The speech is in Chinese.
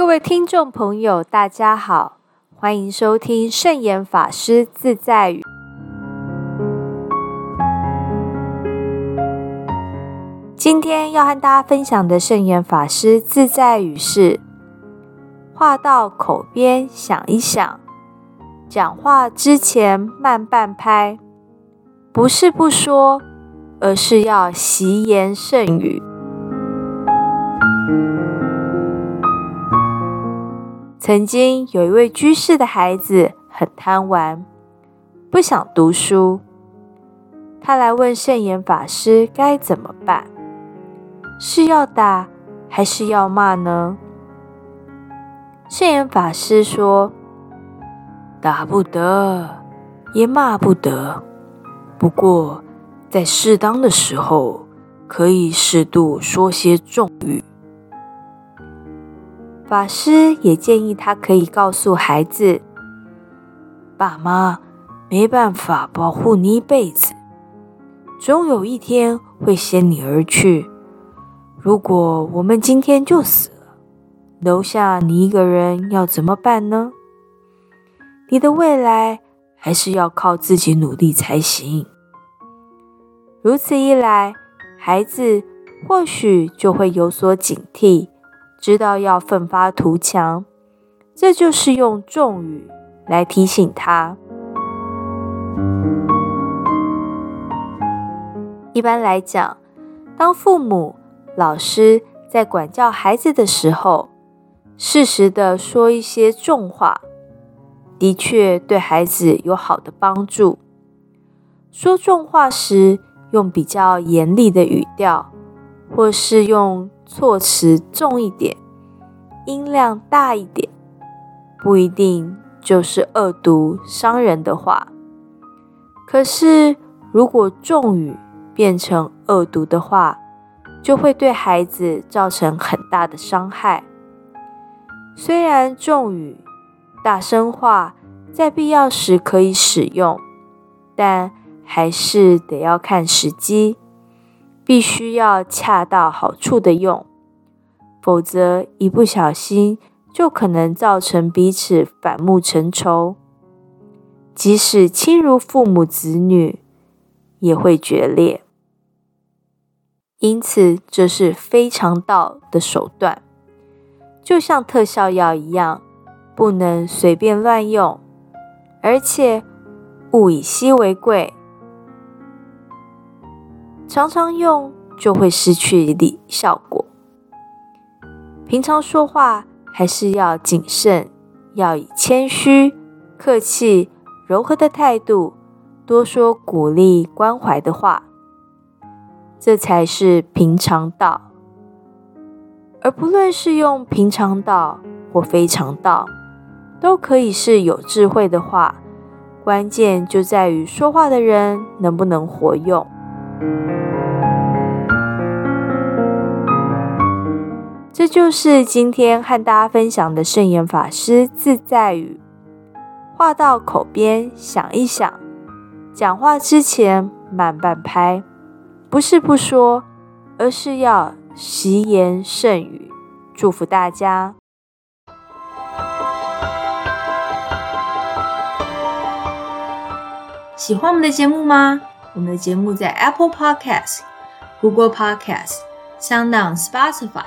各位听众朋友，大家好，欢迎收听圣严法师自在语。今天要和大家分享的圣严法师自在语是：话到口边想一想，讲话之前慢半拍，不是不说，而是要习言慎语。曾经有一位居士的孩子很贪玩，不想读书。他来问圣严法师该怎么办？是要打还是要骂呢？圣严法师说：“打不得，也骂不得。不过在适当的时候，可以适度说些重语。”法师也建议他可以告诉孩子：“爸妈没办法保护你一辈子，总有一天会先你而去。如果我们今天就死了，留下你一个人要怎么办呢？你的未来还是要靠自己努力才行。如此一来，孩子或许就会有所警惕。”知道要奋发图强，这就是用重语来提醒他。一般来讲，当父母、老师在管教孩子的时候，适时的说一些重话，的确对孩子有好的帮助。说重话时，用比较严厉的语调，或是用。措辞重一点，音量大一点，不一定就是恶毒伤人的话。可是，如果重语变成恶毒的话，就会对孩子造成很大的伤害。虽然重语、大声话在必要时可以使用，但还是得要看时机。必须要恰到好处的用，否则一不小心就可能造成彼此反目成仇。即使亲如父母子女，也会决裂。因此，这是非常道的手段，就像特效药一样，不能随便乱用，而且物以稀为贵。常常用就会失去力效果。平常说话还是要谨慎，要以谦虚、客气、柔和的态度，多说鼓励、关怀的话，这才是平常道。而不论是用平常道或非常道，都可以是有智慧的话。关键就在于说话的人能不能活用。这就是今天和大家分享的圣严法师自在语：话到口边想一想，讲话之前慢半拍，不是不说，而是要习言慎语。祝福大家！喜欢我们的节目吗？我们的节目在 Apple Podcast、Google Podcast、Sound、Spotify、